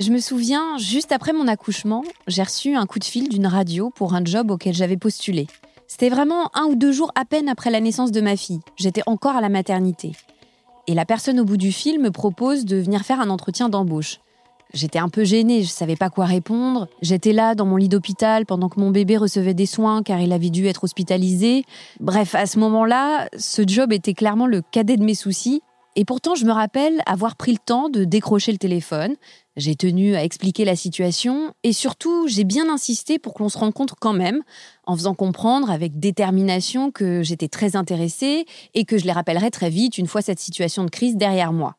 Je me souviens, juste après mon accouchement, j'ai reçu un coup de fil d'une radio pour un job auquel j'avais postulé. C'était vraiment un ou deux jours à peine après la naissance de ma fille. J'étais encore à la maternité. Et la personne au bout du fil me propose de venir faire un entretien d'embauche. J'étais un peu gênée, je savais pas quoi répondre. J'étais là dans mon lit d'hôpital pendant que mon bébé recevait des soins car il avait dû être hospitalisé. Bref, à ce moment-là, ce job était clairement le cadet de mes soucis. Et pourtant, je me rappelle avoir pris le temps de décrocher le téléphone. J'ai tenu à expliquer la situation et surtout, j'ai bien insisté pour que l'on se rencontre quand même, en faisant comprendre avec détermination que j'étais très intéressée et que je les rappellerais très vite une fois cette situation de crise derrière moi.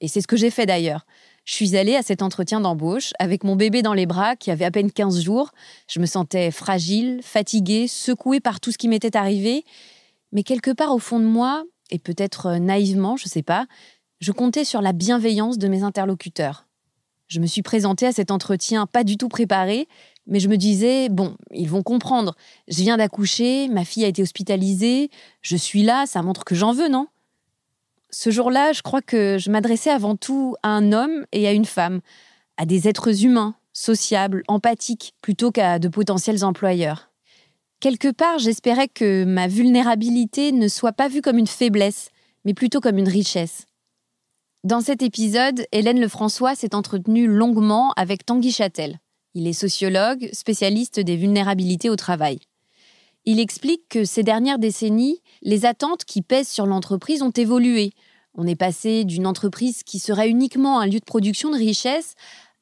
Et c'est ce que j'ai fait d'ailleurs. Je suis allée à cet entretien d'embauche avec mon bébé dans les bras qui avait à peine 15 jours. Je me sentais fragile, fatiguée, secouée par tout ce qui m'était arrivé. Mais quelque part au fond de moi, et peut-être naïvement, je ne sais pas, je comptais sur la bienveillance de mes interlocuteurs. Je me suis présentée à cet entretien pas du tout préparée, mais je me disais, bon, ils vont comprendre. Je viens d'accoucher, ma fille a été hospitalisée, je suis là, ça montre que j'en veux, non? Ce jour-là, je crois que je m'adressais avant tout à un homme et à une femme, à des êtres humains, sociables, empathiques, plutôt qu'à de potentiels employeurs. Quelque part, j'espérais que ma vulnérabilité ne soit pas vue comme une faiblesse, mais plutôt comme une richesse. Dans cet épisode, Hélène Lefrançois s'est entretenue longuement avec Tanguy Châtel. Il est sociologue, spécialiste des vulnérabilités au travail. Il explique que ces dernières décennies, les attentes qui pèsent sur l'entreprise ont évolué. On est passé d'une entreprise qui serait uniquement un lieu de production de richesse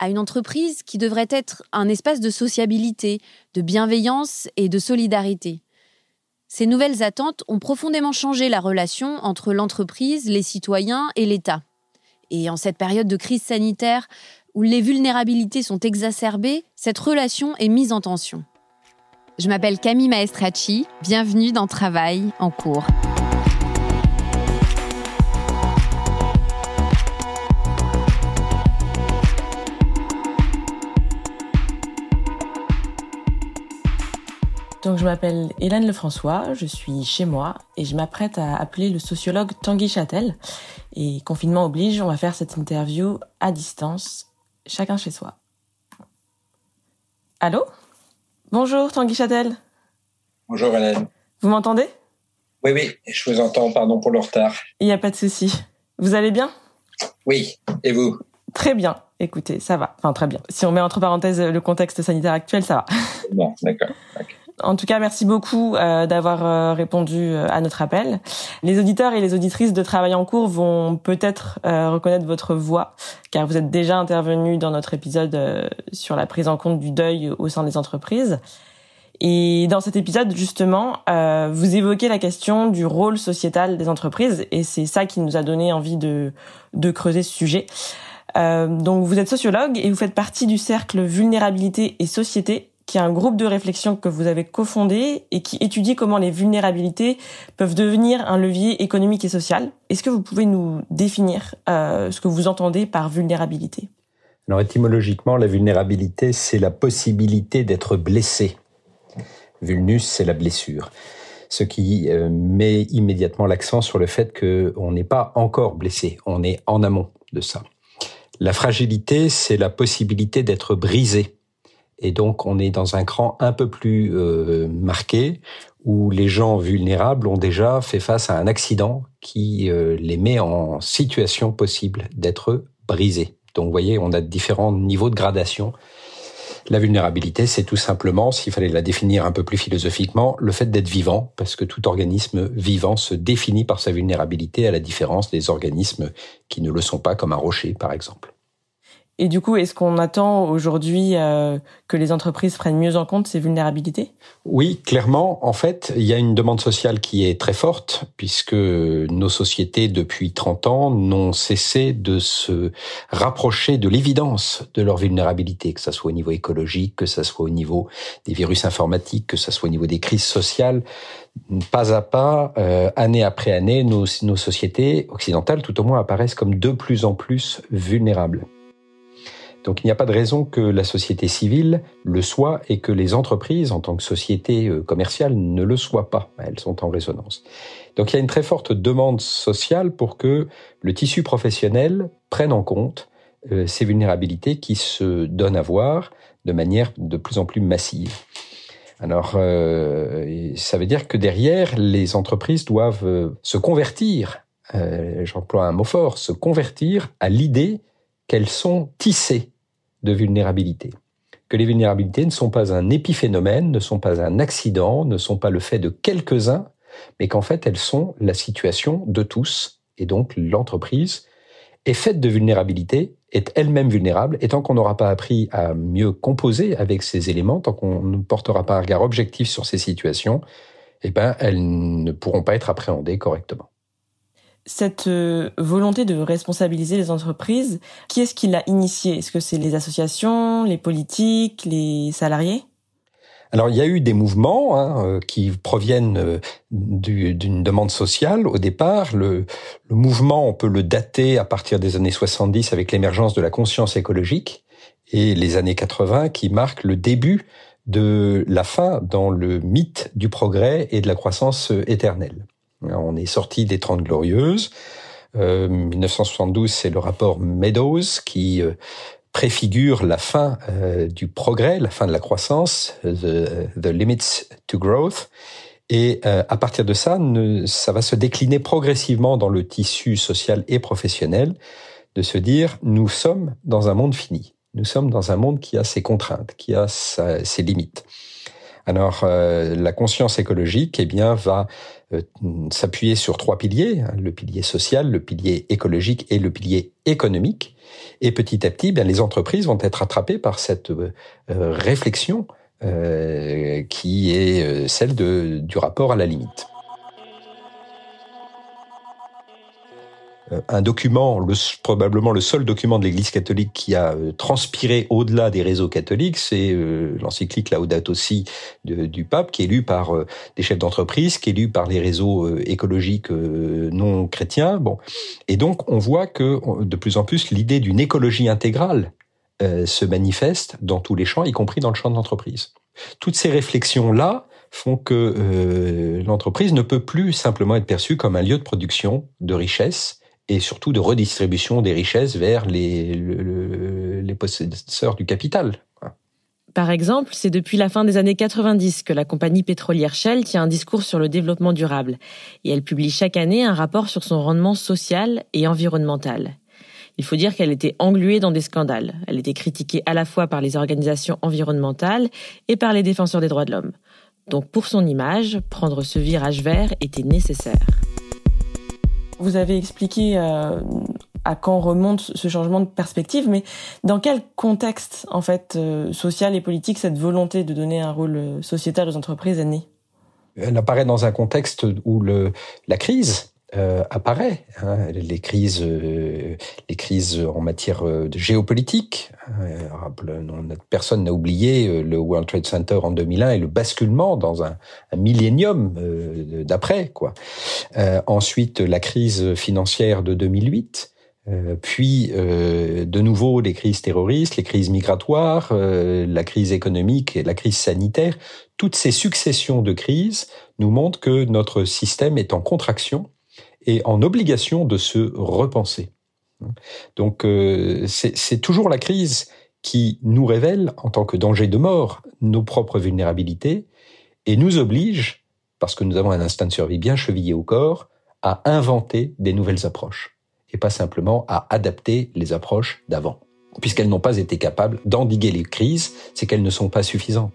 à une entreprise qui devrait être un espace de sociabilité, de bienveillance et de solidarité. Ces nouvelles attentes ont profondément changé la relation entre l'entreprise, les citoyens et l'État. Et en cette période de crise sanitaire où les vulnérabilités sont exacerbées, cette relation est mise en tension. Je m'appelle Camille Maestracci, bienvenue dans Travail en cours. Donc je m'appelle Hélène Lefrançois, je suis chez moi et je m'apprête à appeler le sociologue Tanguy Châtel. Et confinement oblige, on va faire cette interview à distance, chacun chez soi. Allô? Bonjour Tanguy Châtel. Bonjour Hélène. Vous m'entendez? Oui, oui, je vous entends, pardon pour le retard. Il n'y a pas de souci. Vous allez bien? Oui, et vous? Très bien. Écoutez, ça va. Enfin, très bien. Si on met entre parenthèses le contexte sanitaire actuel, ça va. Bon, d'accord. En tout cas, merci beaucoup euh, d'avoir euh, répondu euh, à notre appel. Les auditeurs et les auditrices de Travail en cours vont peut-être reconnaître votre voix, car vous êtes déjà intervenu dans notre épisode sur la prise en compte du deuil au sein des entreprises. Et dans cet épisode, justement, vous évoquez la question du rôle sociétal des entreprises, et c'est ça qui nous a donné envie de, de creuser ce sujet. donc, vous êtes sociologue et vous faites partie du cercle Vulnérabilité et Société qui est un groupe de réflexion que vous avez cofondé et qui étudie comment les vulnérabilités peuvent devenir un levier économique et social. Est-ce que vous pouvez nous définir euh, ce que vous entendez par vulnérabilité? Alors étymologiquement, la vulnérabilité, c'est la possibilité d'être blessé. Vulnus, c'est la blessure. Ce qui euh, met immédiatement l'accent sur le fait qu'on n'est pas encore blessé, on est en amont de ça. La fragilité, c'est la possibilité d'être brisé et donc, on est dans un cran un peu plus euh, marqué où les gens vulnérables ont déjà fait face à un accident qui euh, les met en situation possible d'être brisés. Donc, vous voyez, on a différents niveaux de gradation. La vulnérabilité, c'est tout simplement, s'il fallait la définir un peu plus philosophiquement, le fait d'être vivant, parce que tout organisme vivant se définit par sa vulnérabilité, à la différence des organismes qui ne le sont pas, comme un rocher, par exemple. Et du coup, est-ce qu'on attend aujourd'hui euh, que les entreprises prennent mieux en compte ces vulnérabilités? Oui, clairement. En fait, il y a une demande sociale qui est très forte, puisque nos sociétés, depuis 30 ans, n'ont cessé de se rapprocher de l'évidence de leur vulnérabilité, que ce soit au niveau écologique, que ce soit au niveau des virus informatiques, que ce soit au niveau des crises sociales. Pas à pas, euh, année après année, nos sociétés occidentales, tout au moins, apparaissent comme de plus en plus vulnérables. Donc il n'y a pas de raison que la société civile le soit et que les entreprises, en tant que société euh, commerciale, ne le soient pas. Elles sont en résonance. Donc il y a une très forte demande sociale pour que le tissu professionnel prenne en compte euh, ces vulnérabilités qui se donnent à voir de manière de plus en plus massive. Alors, euh, ça veut dire que derrière, les entreprises doivent se convertir, j'emploie un mot fort, se convertir à l'idée qu'elles sont tissées de vulnérabilité. Que les vulnérabilités ne sont pas un épiphénomène, ne sont pas un accident, ne sont pas le fait de quelques-uns, mais qu'en fait elles sont la situation de tous. Et donc l'entreprise est faite de vulnérabilité, est elle-même vulnérable, et tant qu'on n'aura pas appris à mieux composer avec ces éléments, tant qu'on ne portera pas un regard objectif sur ces situations, eh ben, elles ne pourront pas être appréhendées correctement cette euh, volonté de responsabiliser les entreprises, qui est-ce qui l'a initiée Est-ce que c'est les associations, les politiques, les salariés? Alors il y a eu des mouvements hein, euh, qui proviennent euh, d'une demande sociale. Au départ, le, le, mouvement, on peut le dater à partir des années 70 avec l'émergence de la conscience écologique et les années 80 qui marquent le début de la fin dans le mythe du progrès et de la croissance éternelle. On est sorti des Trente Glorieuses. Euh, 1972, c'est le rapport Meadows qui euh, préfigure la fin euh, du progrès, la fin de la croissance, the, the limits to growth. Et euh, à partir de ça, ça va se décliner progressivement dans le tissu social et professionnel, de se dire nous sommes dans un monde fini, nous sommes dans un monde qui a ses contraintes, qui a ses limites. Alors la conscience écologique, eh bien, va euh, s'appuyer sur trois piliers, hein, le pilier social, le pilier écologique et le pilier économique. Et petit à petit, bien, les entreprises vont être attrapées par cette euh, euh, réflexion qui est celle du rapport à la limite. Un document, le, probablement le seul document de l'Église catholique qui a euh, transpiré au-delà des réseaux catholiques, c'est euh, l'encyclique Laudato Si du pape, qui est lu par des chefs d'entreprise, qui est lu par les réseaux écologiques non chrétiens. Bon, et donc on voit que de plus en plus l'idée d'une écologie intégrale se manifeste dans tous les champs, y compris dans le champ de l'entreprise. Toutes ces réflexions-là font que l'entreprise ne peut plus simplement être perçue comme un lieu de production de richesses, et surtout de redistribution des richesses vers les, possesseurs du capital. Par exemple, c'est depuis la fin des années 90 que la compagnie pétrolière Shell tient un discours sur le développement durable, et elle publie chaque année un rapport sur son rendement social et environnemental. Il faut dire qu'elle était engluée dans des scandales. Elle était critiquée à la fois par les organisations environnementales et par les défenseurs des droits de l'homme. Donc pour son image, prendre ce virage vert était nécessaire. Vous avez expliqué euh, à quand remonte ce changement de perspective, mais dans quel contexte en fait euh, social et politique cette volonté de donner un rôle euh, sociétal aux entreprises est née? Elle apparaît dans un contexte où le, la crise euh, apparaît. Hein, les crises, euh, les crises en matière euh, de géopolitique. personne n'a oublié le World Trade Center en 2001 et le basculement dans un, un millénium d'après. Quoi. ensuite, la crise financière de 2008. puis de nouveau les crises terroristes, les crises migratoires, la crise économique et la crise sanitaire. Toutes ces successions de crises nous montrent que notre système est en contraction et en obligation de se repenser. Donc euh, c'est toujours la crise qui nous révèle, en tant que danger de mort, nos propres vulnérabilités et nous oblige, parce que nous avons un instinct de survie bien chevillé au corps, à inventer des nouvelles approches et pas simplement à adapter les approches d'avant. Puisqu'elles n'ont pas été capables d'endiguer les crises, c'est qu'elles ne sont pas suffisantes.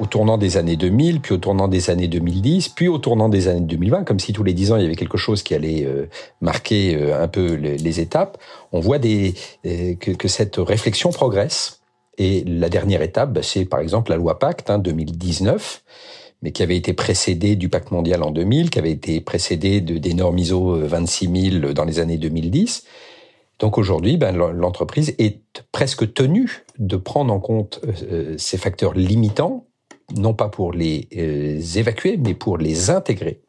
Au tournant des années 2000, puis au tournant des années 2010, puis au tournant des années 2020, comme si tous les dix ans il y avait quelque chose qui allait euh, marquer euh, un peu les, étapes, on voit euh, que, cette réflexion progresse. Et la dernière étape, bah, c'est par exemple la loi Pacte hein, 2019, mais qui avait été précédée du Pacte mondial en 2000, qui avait été précédée de, des normes ISO 26000 dans les années 2010. Donc aujourd'hui, ben, l'entreprise est presque tenue de prendre en compte ces facteurs limitants non pas pour les euh, évacuer, mais pour les intégrer.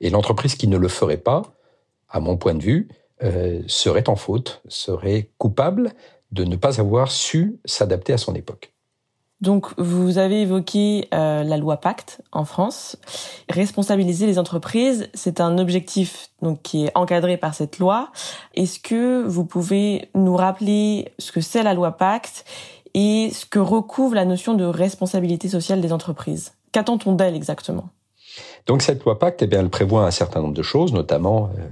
Et l'entreprise qui ne le ferait pas, à mon point de vue, euh, serait en faute, serait coupable de ne pas avoir su s'adapter à son époque. Donc, vous avez évoqué euh, la loi Pacte en France. Responsabiliser les entreprises, c'est un objectif donc qui est encadré par cette loi. Est-ce que vous pouvez nous rappeler ce que c'est la loi Pacte et ce que recouvre la notion de responsabilité sociale des entreprises. Qu'attend-on d'elle exactement? Donc cette loi Pacte, eh elle prévoit un certain nombre de choses, notamment euh,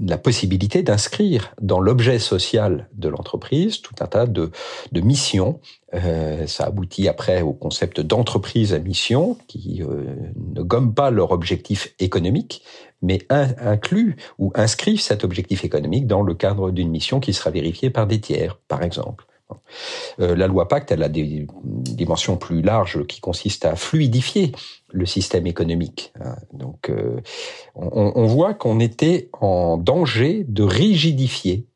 la possibilité d'inscrire dans l'objet social de l'entreprise tout un tas de, de missions. Euh, ça aboutit après au concept d'entreprise à mission, qui euh, ne gomme pas leur objectif économique, mais inclut ou inscrivent cet objectif économique dans le cadre d'une mission qui sera vérifiée par des tiers, par exemple. Euh, la loi Pacte, a des dimensions plus larges qui consistent à fluidifier le système économique. Hein. Donc, euh, on, voit qu'on était en danger de rigidifier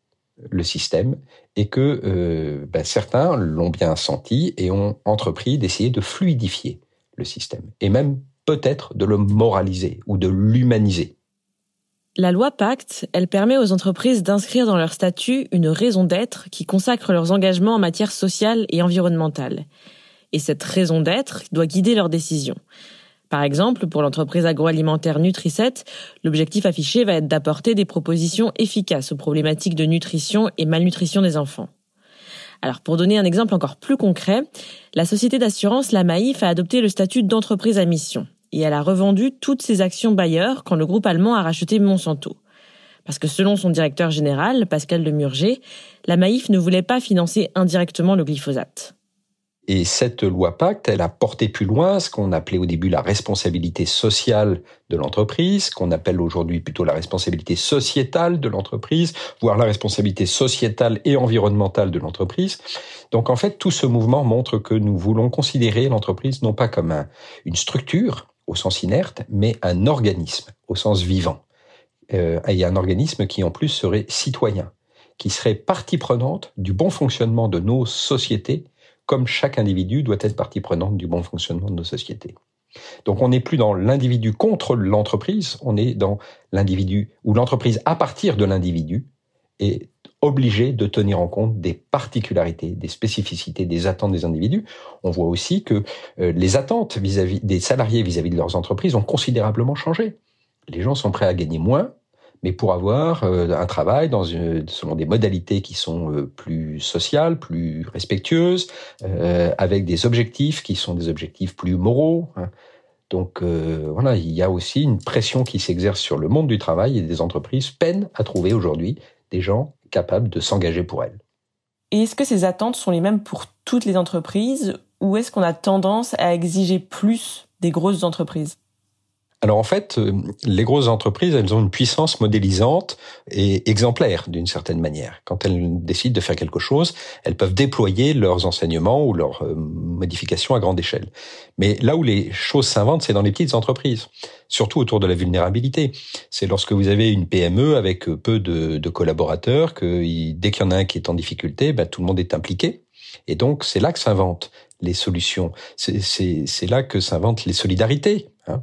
le système et que euh, ben, certains l'ont bien senti et ont entrepris d'essayer de fluidifier le système et même peut-être de le moraliser ou de l'humaniser. La loi Pacte, elle permet aux entreprises d'inscrire dans leur statut une raison d'être qui consacre leurs engagements en matière sociale et environnementale. Et cette raison d'être doit guider leurs décisions. Par exemple, pour l'entreprise agroalimentaire Nutricet, l'objectif affiché va être d'apporter des propositions efficaces aux problématiques de nutrition et malnutrition des enfants. Alors, pour donner un exemple encore plus concret, la société d'assurance La Maïf a adopté le statut d'entreprise à mission et elle a revendu toutes ses actions Bayer quand le groupe allemand a racheté Monsanto. Parce que selon son directeur général, Pascal Lemurger, la Maïf ne voulait pas financer indirectement le glyphosate. Et cette loi Pacte, elle a porté plus loin ce qu'on appelait au début la responsabilité sociale de l'entreprise, qu'on appelle aujourd'hui plutôt la responsabilité sociétale de l'entreprise, voire la responsabilité sociétale et environnementale de l'entreprise. Donc en fait, tout ce mouvement montre que nous voulons considérer l'entreprise non pas comme une structure, au sens inerte, mais un organisme au sens vivant. Euh, et un organisme qui en plus serait citoyen, qui serait partie prenante du bon fonctionnement de nos sociétés, comme chaque individu doit être partie prenante du bon fonctionnement de nos sociétés. Donc on n'est plus dans l'individu contre l'entreprise, on est dans l'individu ou l'entreprise à partir de l'individu et obligés de tenir en compte des particularités, des spécificités, des attentes des individus. On voit aussi que euh, les attentes vis-à-vis des salariés vis-à-vis de leurs entreprises ont considérablement changé. Les gens sont prêts à gagner moins, mais pour avoir euh, un travail dans selon des modalités qui sont euh, plus sociales, plus respectueuses, avec des objectifs qui sont des objectifs plus moraux. Hein. Donc voilà, il y a aussi une pression qui s'exerce sur le monde du travail et des entreprises peinent à trouver aujourd'hui des gens capables de s'engager pour elles. Et est-ce que ces attentes sont les mêmes pour toutes les entreprises ou est-ce qu'on a tendance à exiger plus des grosses entreprises? Alors en fait, euh, les grosses entreprises, elles ont une puissance modélisante et exemplaire d'une certaine manière. Quand elles décident de faire quelque chose, elles peuvent déployer leurs enseignements ou leurs euh, modifications à grande échelle. Mais là où les choses s'inventent, c'est dans les petites entreprises, surtout autour de la vulnérabilité. C'est lorsque vous avez une PME avec peu de, collaborateurs que dès qu'il y en a un qui est en difficulté, ben, tout le monde est impliqué. Et donc c'est là que s'inventent les solutions. C'est là que s'inventent les solidarités Hein.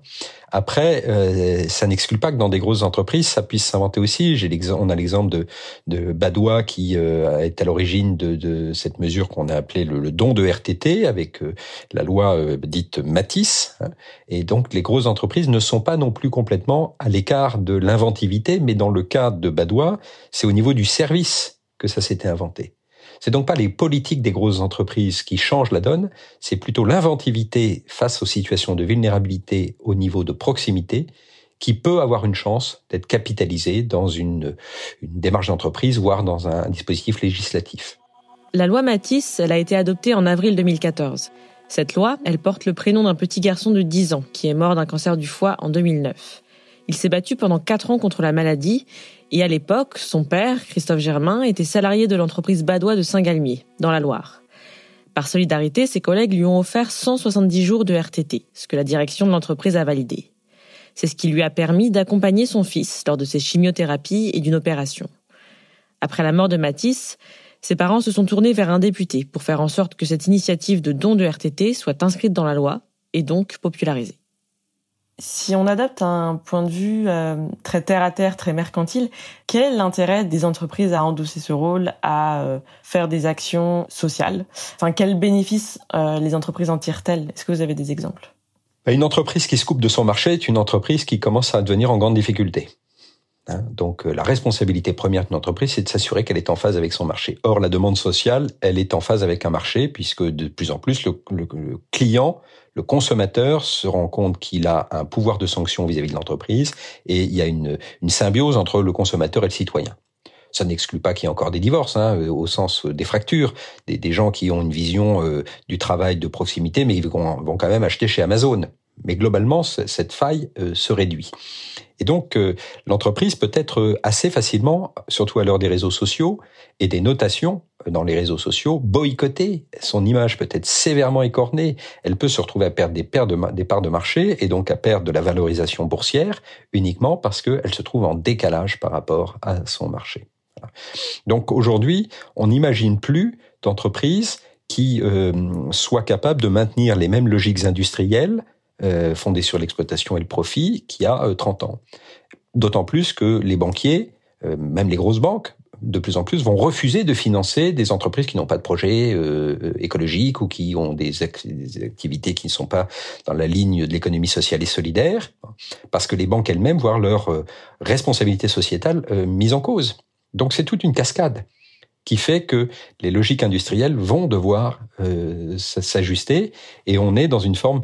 Après, euh, ça n'exclut pas que dans des grosses entreprises, ça puisse s'inventer aussi. On a l'exemple de, de Badois qui euh, est à l'origine de, de, cette mesure qu'on a appelée le, don de RTT avec euh, la loi dite Matisse. Hein. Et donc, les grosses entreprises ne sont pas non plus complètement à l'écart de l'inventivité, mais dans le cas de Badois, c'est au niveau du service que ça s'était inventé. C'est donc pas les politiques des grosses entreprises qui changent la donne, c'est plutôt l'inventivité face aux situations de vulnérabilité au niveau de proximité qui peut avoir une chance d'être capitalisée dans une, démarche d'entreprise, voire dans un dispositif législatif. La loi Matisse, elle a été adoptée en avril 2014. Cette loi, elle porte le prénom d'un petit garçon de 10 ans qui est mort d'un cancer du foie en 2009. Il s'est battu pendant 4 ans contre la maladie et à l'époque, son père, Christophe Germain, était salarié de l'entreprise Badois de Saint-Galmier, dans la Loire. Par solidarité, ses collègues lui ont offert 170 jours de RTT, ce que la direction de l'entreprise a validé. C'est ce qui lui a permis d'accompagner son fils lors de ses chimiothérapies et d'une opération. Après la mort de Matisse, ses parents se sont tournés vers un député pour faire en sorte que cette initiative de don de RTT soit inscrite dans la loi et donc popularisée. Si on adapte un point de vue euh, très terre à terre, très mercantile, quel est l'intérêt des entreprises à endosser ce rôle, à euh, faire des actions sociales? Enfin, quels bénéfices euh, les entreprises en tirent-elles? Est-ce que vous avez des exemples? Bah, Une entreprise qui se coupe de son marché est une entreprise qui commence à devenir en grande difficulté. Hein, donc la responsabilité première d'une entreprise, c'est de s'assurer qu'elle est en phase avec son marché. Or, la demande sociale, elle est en phase avec un marché, puisque de plus en plus, le, le client le consommateur se rend compte qu'il a un pouvoir de sanction vis-à-vis de l'entreprise et il y a une, symbiose entre le consommateur et le citoyen. Ça n'exclut pas qu'il y ait encore des divorces, hein, euh, au sens des fractures, des, gens qui ont une vision euh, du travail de proximité, mais ils vont, vont quand même acheter chez Amazon. Mais globalement, cette faille euh, se réduit. Et donc, l'entreprise peut être assez facilement, surtout à l'heure des réseaux sociaux et des notations, dans les réseaux sociaux, boycotter. Son image peut être sévèrement écornée. Elle peut se retrouver à perdre des, de, des parts de marché et donc à perdre de la valorisation boursière uniquement parce qu'elle se trouve en décalage par rapport à son marché. Donc aujourd'hui, on n'imagine plus d'entreprise qui euh, soit capable de maintenir les mêmes logiques industrielles euh, fondées sur l'exploitation et le profit qu'il y a 30 euh, ans. D'autant plus que les banquiers, euh, même les grosses banques, de plus en plus vont refuser de financer des entreprises qui n'ont pas de projet euh, écologique ou qui ont des, activités qui ne sont pas dans la ligne de l'économie sociale et solidaire, parce que les banques elles-mêmes voient leur responsabilité sociétale mise en cause. Donc c'est toute une cascade qui fait que les logiques industrielles vont devoir s'ajuster et on est dans une forme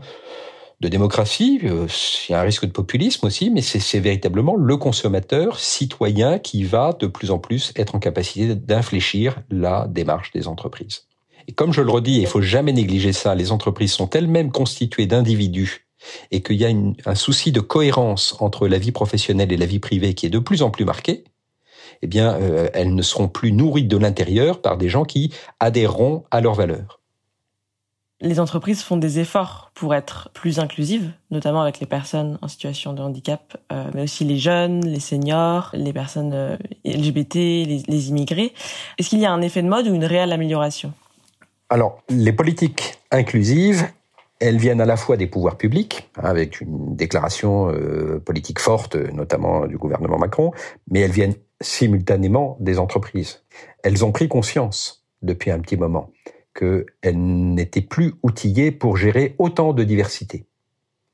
de démocratie, il y a un risque de populisme aussi, mais c'est véritablement le consommateur citoyen qui va de plus en plus être en capacité d'infléchir la démarche des entreprises. Et comme je le redis, il faut jamais négliger ça, les entreprises sont elles-mêmes constituées d'individus et qu'il y a un souci de cohérence entre la vie professionnelle et la vie privée qui est de plus en plus marqué, eh bien, euh, elles ne seront plus nourries de l'intérieur par des gens qui adhéreront à leurs valeurs les entreprises font des efforts pour être plus inclusives, notamment avec les personnes en situation de handicap, euh, mais aussi les jeunes, les seniors, les personnes euh, LGBT, les, immigrés. Est-ce qu'il y a un effet de mode ou une réelle amélioration? Alors, les politiques inclusives, elles viennent à la fois des pouvoirs publics, hein, avec une déclaration euh, politique forte, notamment du gouvernement Macron, mais elles viennent simultanément des entreprises. Elles ont pris conscience depuis un petit moment qu'elles n'étaient plus outillées pour gérer autant de diversité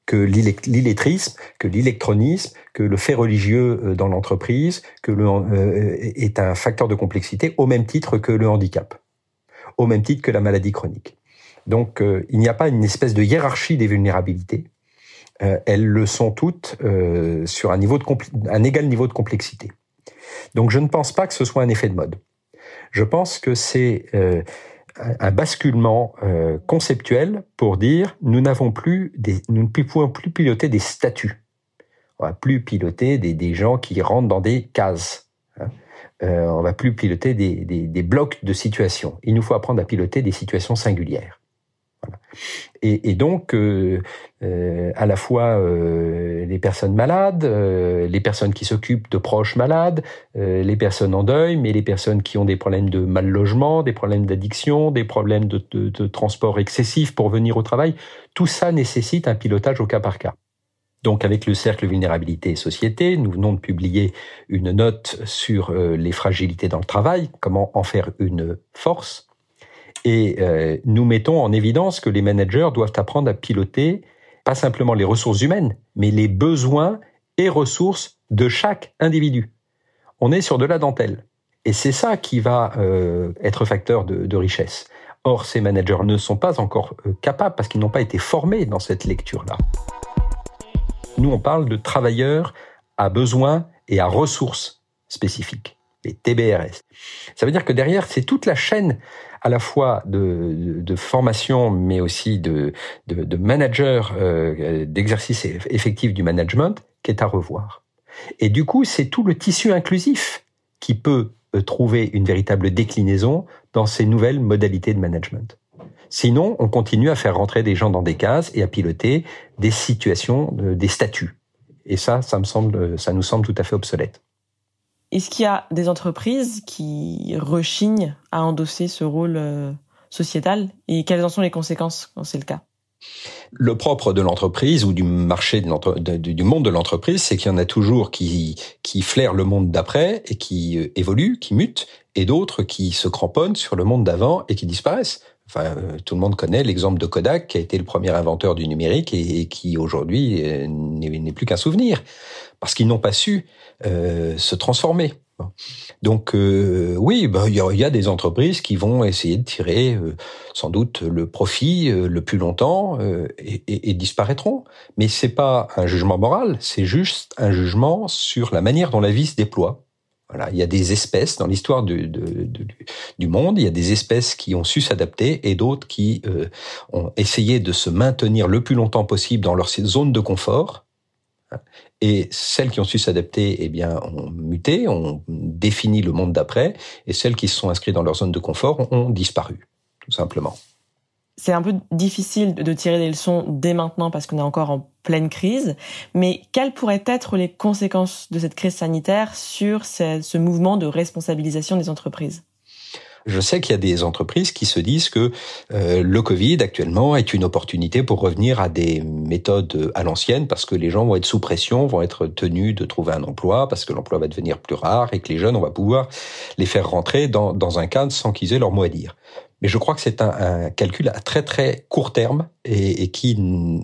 que l'illettrisme, que l'électronisme, que le fait religieux euh, dans l'entreprise, que le, euh, est un facteur de complexité au même titre que le handicap, au même titre que la maladie chronique. Donc euh, il n'y a pas une espèce de hiérarchie des vulnérabilités. elles le sont toutes sur un, niveau de un égal niveau de complexité. Donc je ne pense pas que ce soit un effet de mode. Je pense que c'est un basculement euh, conceptuel pour dire nous n'avons plus nous ne pouvons plus piloter des statuts. On va plus piloter des, des gens qui rentrent dans des cases. Hein. Euh, on va plus piloter des, des, des blocs de situations. Il nous faut apprendre à piloter des situations singulières. Et, et, donc, euh, euh, à la fois euh, les personnes malades, les personnes qui s'occupent de proches malades, les personnes en deuil, mais les personnes qui ont des problèmes de mal logement, des problèmes d'addiction, des problèmes de, de, de, transport excessif pour venir au travail, tout ça nécessite un pilotage au cas par cas. Donc avec le cercle vulnérabilité et société, nous venons de publier une note sur les fragilités dans le travail, comment en faire une force et euh, nous mettons en évidence que les managers doivent apprendre à piloter pas simplement les ressources humaines, mais les besoins et ressources de chaque individu. On est sur de la dentelle. Et c'est ça qui va euh, être facteur de, de, richesse. Or, ces managers ne sont pas encore euh, capables parce qu'ils n'ont pas été formés dans cette lecture-là. Nous, on parle de travailleurs à besoins et à ressources spécifiques, les TBRS. Ça veut dire que derrière, c'est toute la chaîne à la fois de, formation, mais aussi de manager, euh, d'exercice effectif du management, qui est à revoir. Et du coup, c'est tout le tissu inclusif qui peut euh, trouver une véritable déclinaison dans ces nouvelles modalités de management. Sinon, on continue à faire rentrer des gens dans des cases et à piloter des situations, euh, des statuts. Et ça, ça me semble, ça nous semble tout à fait obsolète. Est-ce qu'il y a des entreprises qui rechignent à endosser ce rôle euh, sociétal? Et quelles en sont les conséquences quand c'est le cas? Le propre de l'entreprise ou du marché du monde de l'entreprise, c'est qu'il y en a toujours qui, qui flairent le monde d'après et qui euh, évoluent, qui mutent, et d'autres qui se cramponnent sur le monde d'avant et qui disparaissent. Enfin, euh, tout le monde connaît l'exemple de Kodak, qui a été le premier inventeur du numérique et, qui aujourd'hui n'est plus qu'un souvenir, parce qu'ils n'ont pas su euh, se transformer. Donc euh, oui, bah, il y, a, des entreprises qui vont essayer de tirer euh, sans doute le profit le plus longtemps et, et, et, disparaîtront. Mais c'est pas un jugement moral, c'est juste un jugement sur la manière dont la vie se déploie. Voilà, il y a des espèces dans l'histoire du, du, monde, il y a des espèces qui ont su s'adapter et d'autres qui ont essayé de se maintenir le plus longtemps possible dans leur zone de confort et celles qui ont su s'adapter, eh bien, ont muté, ont défini le monde d'après, et celles qui se sont inscrites dans leur zone de confort ont disparu, tout simplement. C'est un peu difficile de tirer des leçons dès maintenant parce qu'on est encore en pleine crise, mais quelles pourraient être les conséquences de cette crise sanitaire sur ce mouvement de responsabilisation des entreprises? Je sais qu'il y a des entreprises qui se disent que euh, le Covid actuellement est une opportunité pour revenir à des méthodes à l'ancienne parce que les gens vont être sous pression, vont être tenus de trouver un emploi parce que l'emploi va devenir plus rare et que les jeunes, on va pouvoir les faire rentrer dans, un cadre sans qu'ils aient leur mot à dire. Mais je crois que c'est un, calcul à très très court terme et, qui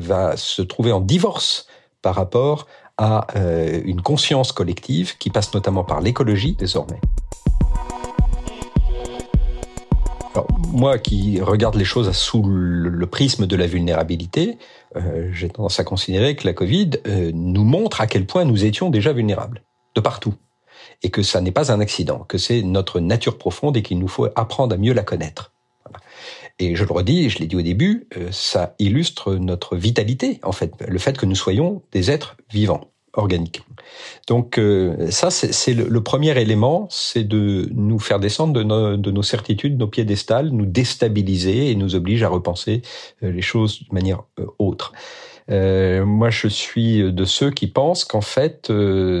va se trouver en divorce par rapport à euh, une conscience collective qui passe notamment par l'écologie désormais. Moi qui regarde les choses sous le, prisme de la vulnérabilité, euh, j'ai tendance à considérer que la Covid euh, nous montre à quel point nous étions déjà vulnérables, de partout, et que ça n'est pas un accident, que c'est notre nature profonde et qu'il nous faut apprendre à mieux la connaître. Et je le redis, je l'ai dit au début, euh, ça illustre notre vitalité, en fait, le fait que nous soyons des êtres vivants organique. Donc euh, ça, c'est le, premier élément, c'est de nous faire descendre de nos, de nos, certitudes, nos piédestals, nous déstabiliser et nous oblige à repenser euh, les choses de manière euh, autre. moi, je suis de ceux qui pensent qu'en fait,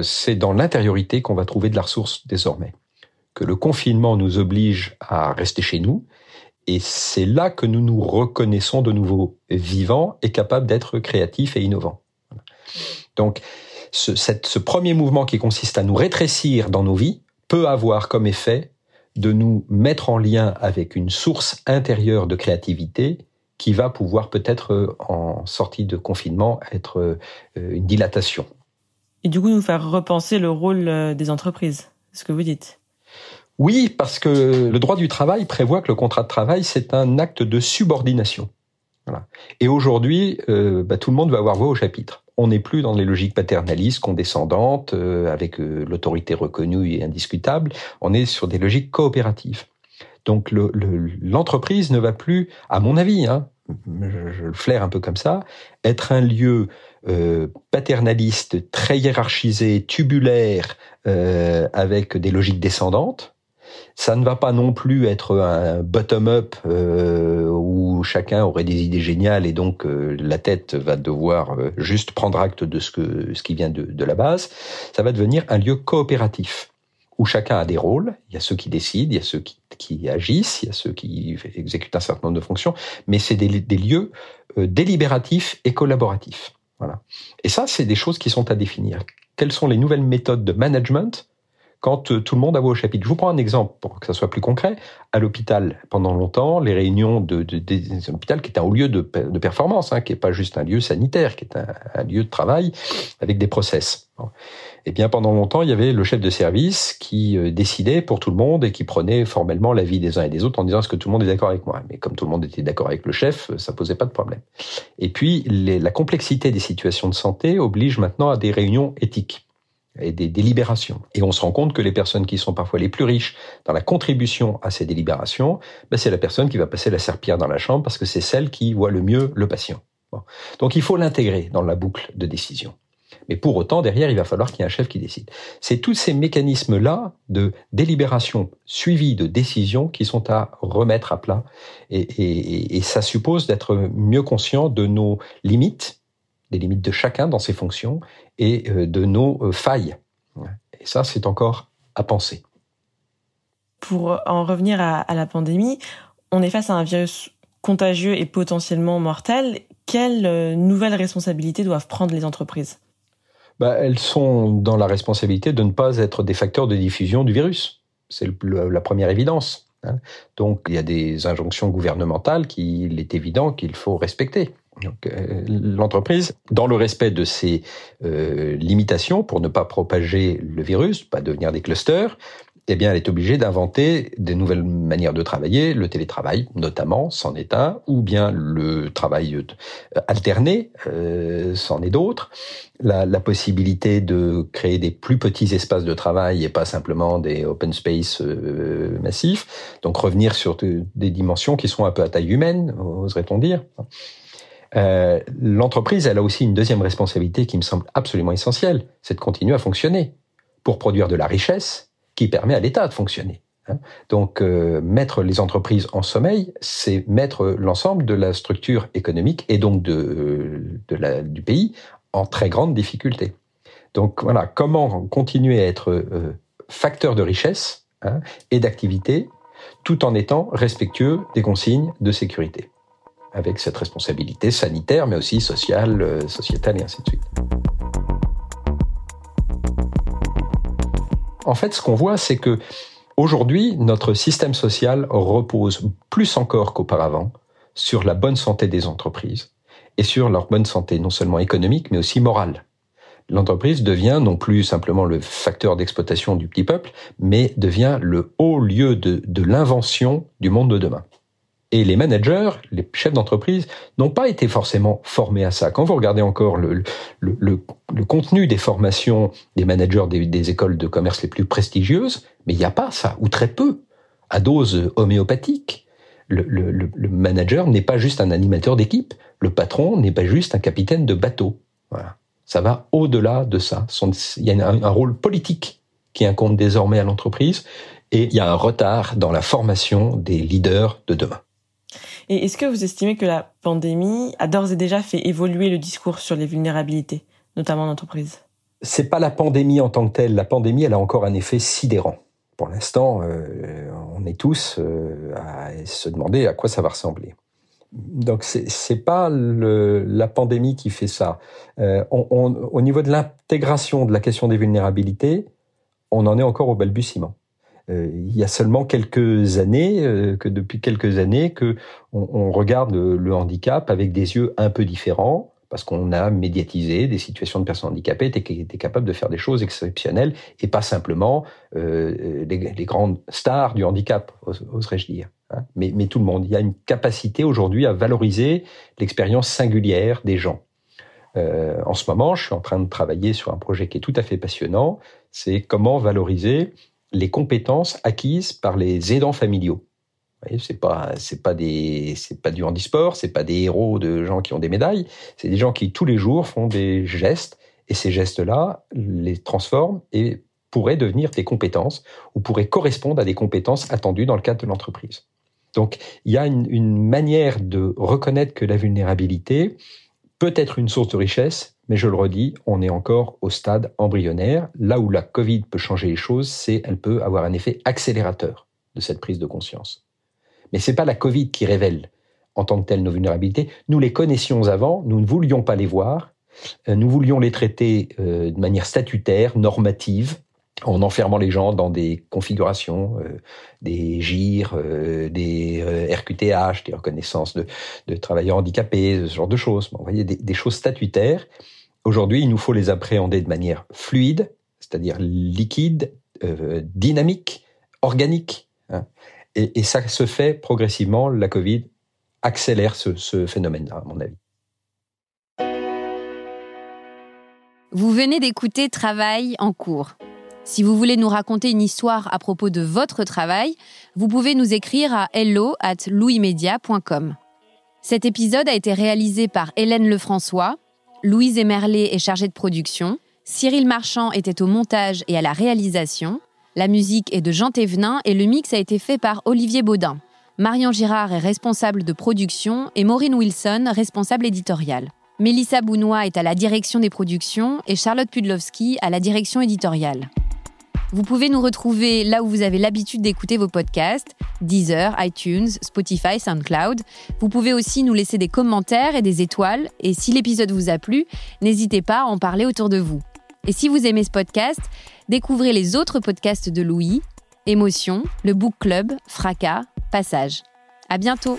c'est dans l'intériorité qu'on va trouver de la ressource désormais. Que le confinement nous oblige à rester chez nous, et c'est là que nous nous reconnaissons de nouveau vivants et capables d'être créatifs et innovants. Donc, ce, cette, ce premier mouvement qui consiste à nous rétrécir dans nos vies peut avoir comme effet de nous mettre en lien avec une source intérieure de créativité qui va pouvoir peut-être, euh, en sortie de confinement, être euh, une dilatation. Et du coup, nous faire repenser le rôle euh, des entreprises, ce que vous dites. Oui, parce que le droit du travail prévoit que le contrat de travail, c'est un acte de subordination. Voilà. Et aujourd'hui, euh, bah, tout le monde va avoir voix au chapitre. On n'est plus dans les logiques paternalistes, condescendantes, euh, avec euh, l'autorité reconnue et indiscutable. On est sur des logiques coopératives. Donc l'entreprise le, ne va plus, à mon avis, hein, je, le flaire un peu comme ça, être un lieu euh, paternaliste, très hiérarchisé, tubulaire, avec des logiques descendantes. Ça ne va pas non plus être un bottom-up euh, où chacun aurait des idées géniales et donc euh, la tête va devoir euh, juste prendre acte de ce qui vient de, la base. Ça va devenir un lieu coopératif où chacun a des rôles. Il y a ceux qui décident, il y a ceux qui, agissent, il y a ceux qui exécutent un certain nombre de fonctions, mais c'est des, lieux délibératifs et collaboratifs. Voilà. Et ça, c'est des choses qui sont à définir. Quelles sont les nouvelles méthodes de management quand euh, tout le monde a voix au chapitre. Je vous prends un exemple pour que ça soit plus concret. À l'hôpital, pendant longtemps, les réunions de, de, de, de l'hôpital qui est un haut lieu de, de performance, hein, qui est pas juste un lieu sanitaire, qui est un, un lieu de travail avec des process. Bon. Eh bien, pendant longtemps, il y avait le chef de service qui euh, décidait pour tout le monde et qui prenait formellement l'avis des uns et des autres en disant est-ce que tout le monde est d'accord avec moi? Mais comme tout le monde était d'accord avec le chef, ça posait pas de problème. Et puis, les, la complexité des situations de santé oblige maintenant à des réunions éthiques et des délibérations. Et on se rend compte que les personnes qui sont parfois les plus riches dans la contribution à ces délibérations, ben c'est la personne qui va passer la serpillère dans la chambre parce que c'est celle qui voit le mieux le patient. Donc il faut l'intégrer dans la boucle de décision. Mais pour autant, derrière, il va falloir qu'il y ait un chef qui décide. C'est tous ces mécanismes-là de délibération suivis de décision qui sont à remettre à plat. Et, et ça suppose d'être mieux conscient de nos limites, des limites de chacun dans ses fonctions et euh, de nos euh, failles. Et ça, c'est encore à penser. Pour en revenir à, à, la pandémie, on est face à un virus contagieux et potentiellement mortel. Quelles euh, nouvelles responsabilités doivent prendre les entreprises? Bah, Elles sont dans la responsabilité de ne pas être des facteurs de diffusion du virus. C'est la première évidence. Donc il y a des injonctions gouvernementales qu'il est évident qu'il faut respecter. Donc, euh, l'entreprise, dans le respect de ses euh, limitations pour ne pas propager le virus, pas devenir des clusters, eh bien, elle est obligée d'inventer des nouvelles manières de travailler, le télétravail notamment, c'en est un, ou bien le travail euh, alterné, euh, c'en est d'autres. La, la, possibilité de créer des plus petits espaces de travail et pas simplement des open space euh, massifs. Donc revenir sur des dimensions qui sont un peu à taille humaine, oserait-on dire. Euh, l'entreprise, elle a aussi une deuxième responsabilité qui me semble absolument essentielle, c'est de continuer à fonctionner pour produire de la richesse qui permet à l'État de fonctionner. Hein. Donc, euh, mettre les entreprises en sommeil, c'est mettre l'ensemble de la structure économique et donc de, euh, du pays en très grande difficulté. Donc voilà, comment continuer à être euh, facteur de richesse hein, et d'activité tout en étant respectueux des consignes de sécurité avec cette responsabilité sanitaire, mais aussi sociale, sociétale et ainsi de suite. En fait, ce qu'on voit, c'est que aujourd'hui, notre système social repose plus encore qu'auparavant sur la bonne santé des entreprises et sur leur bonne santé non seulement économique, mais aussi morale. L'entreprise devient non plus simplement le facteur d'exploitation du petit peuple, mais devient le haut lieu de, l'invention du monde de demain. Et les managers, les chefs d'entreprise, n'ont pas été forcément formés à ça. Quand vous regardez encore le, le, le, le contenu des formations des managers des, écoles de commerce les plus prestigieuses, mais il n'y a pas ça, ou très peu, à dose homéopathique. Le, le manager n'est pas juste un animateur d'équipe, le patron n'est pas juste un capitaine de bateau. Voilà. Ça va au-delà de ça. Il y a un rôle politique qui incombe désormais à l'entreprise et il y a un retard dans la formation des leaders de demain. Et est-ce que vous estimez que la pandémie a d'ores et déjà fait évoluer le discours sur les vulnérabilités, notamment en entreprise? C'est pas la pandémie en tant que telle. La pandémie, elle a encore un effet sidérant. Pour l'instant, euh, on est tous euh, à se demander à quoi ça va ressembler. Donc c'est pas la pandémie qui fait ça. Euh, au niveau de l'intégration de la question des vulnérabilités, on en est encore au balbutiement. Euh, il y a seulement quelques années, euh, que depuis quelques années, que on, regarde le, handicap avec des yeux un peu différents, parce qu'on a médiatisé des situations de personnes handicapées qui étaient capables de faire des choses exceptionnelles et pas simplement euh, les, grandes stars du handicap, oserais-je dire. Hein. Mais, tout le monde. Il y a une capacité aujourd'hui à valoriser l'expérience singulière des gens. En ce moment, je suis en train de travailler sur un projet qui est tout à fait passionnant. C'est comment valoriser les compétences acquises par les aidants familiaux. C'est pas c'est pas des c'est pas du handisport, c'est pas des héros de gens qui ont des médailles, c'est des gens qui tous les jours font des gestes et ces gestes-là les transforment et pourraient devenir des compétences ou pourraient correspondre à des compétences attendues dans le cadre de l'entreprise. Donc il y a une, une manière de reconnaître que la vulnérabilité peut être une source de richesse, mais je le redis, on est encore au stade embryonnaire. Là où la Covid peut changer les choses, c'est elle peut avoir un effet accélérateur de cette prise de conscience. Mais c'est pas la Covid qui révèle en tant que telle nos vulnérabilités. Nous les connaissions avant, nous ne voulions pas les voir, euh, nous voulions les traiter euh, de manière statutaire, normative, en enfermant les gens dans des configurations, euh, des GIR, des RQTH, des reconnaissances de, travailleurs handicapés, ce genre de choses. vous voyez, des, choses statutaires. Aujourd'hui, il nous faut les appréhender de manière fluide, c'est-à-dire liquide, dynamique, organique. Hein. Et, et, ça se fait progressivement. La Covid accélère ce, ce phénomène-là, à mon avis. Vous venez d'écouter Travail en cours. Si vous voulez nous raconter une histoire à propos de votre travail, vous pouvez nous écrire à hello at. Cet épisode a été réalisé par Hélène Lefrançois, Louise Emerlet est chargée de production, Cyril Marchand était au montage et à la réalisation, la musique est de Jean Thévenin et le mix a été fait par Olivier Baudin. Marion Girard est responsable de production et Maureen Wilson, responsable éditoriale. Mélissa Bounois est à la direction des productions et Charlotte Pudlowski à la direction éditoriale. Vous pouvez nous retrouver là où vous avez l'habitude d'écouter vos podcasts, Deezer, iTunes, Spotify, SoundCloud. Vous pouvez aussi nous laisser des commentaires et des étoiles. Et si l'épisode vous a plu, n'hésitez pas à en parler autour de vous. Et si vous aimez ce podcast, découvrez les autres podcasts de Louis, Émotion, le Book Club, Fracas, Passage. À bientôt!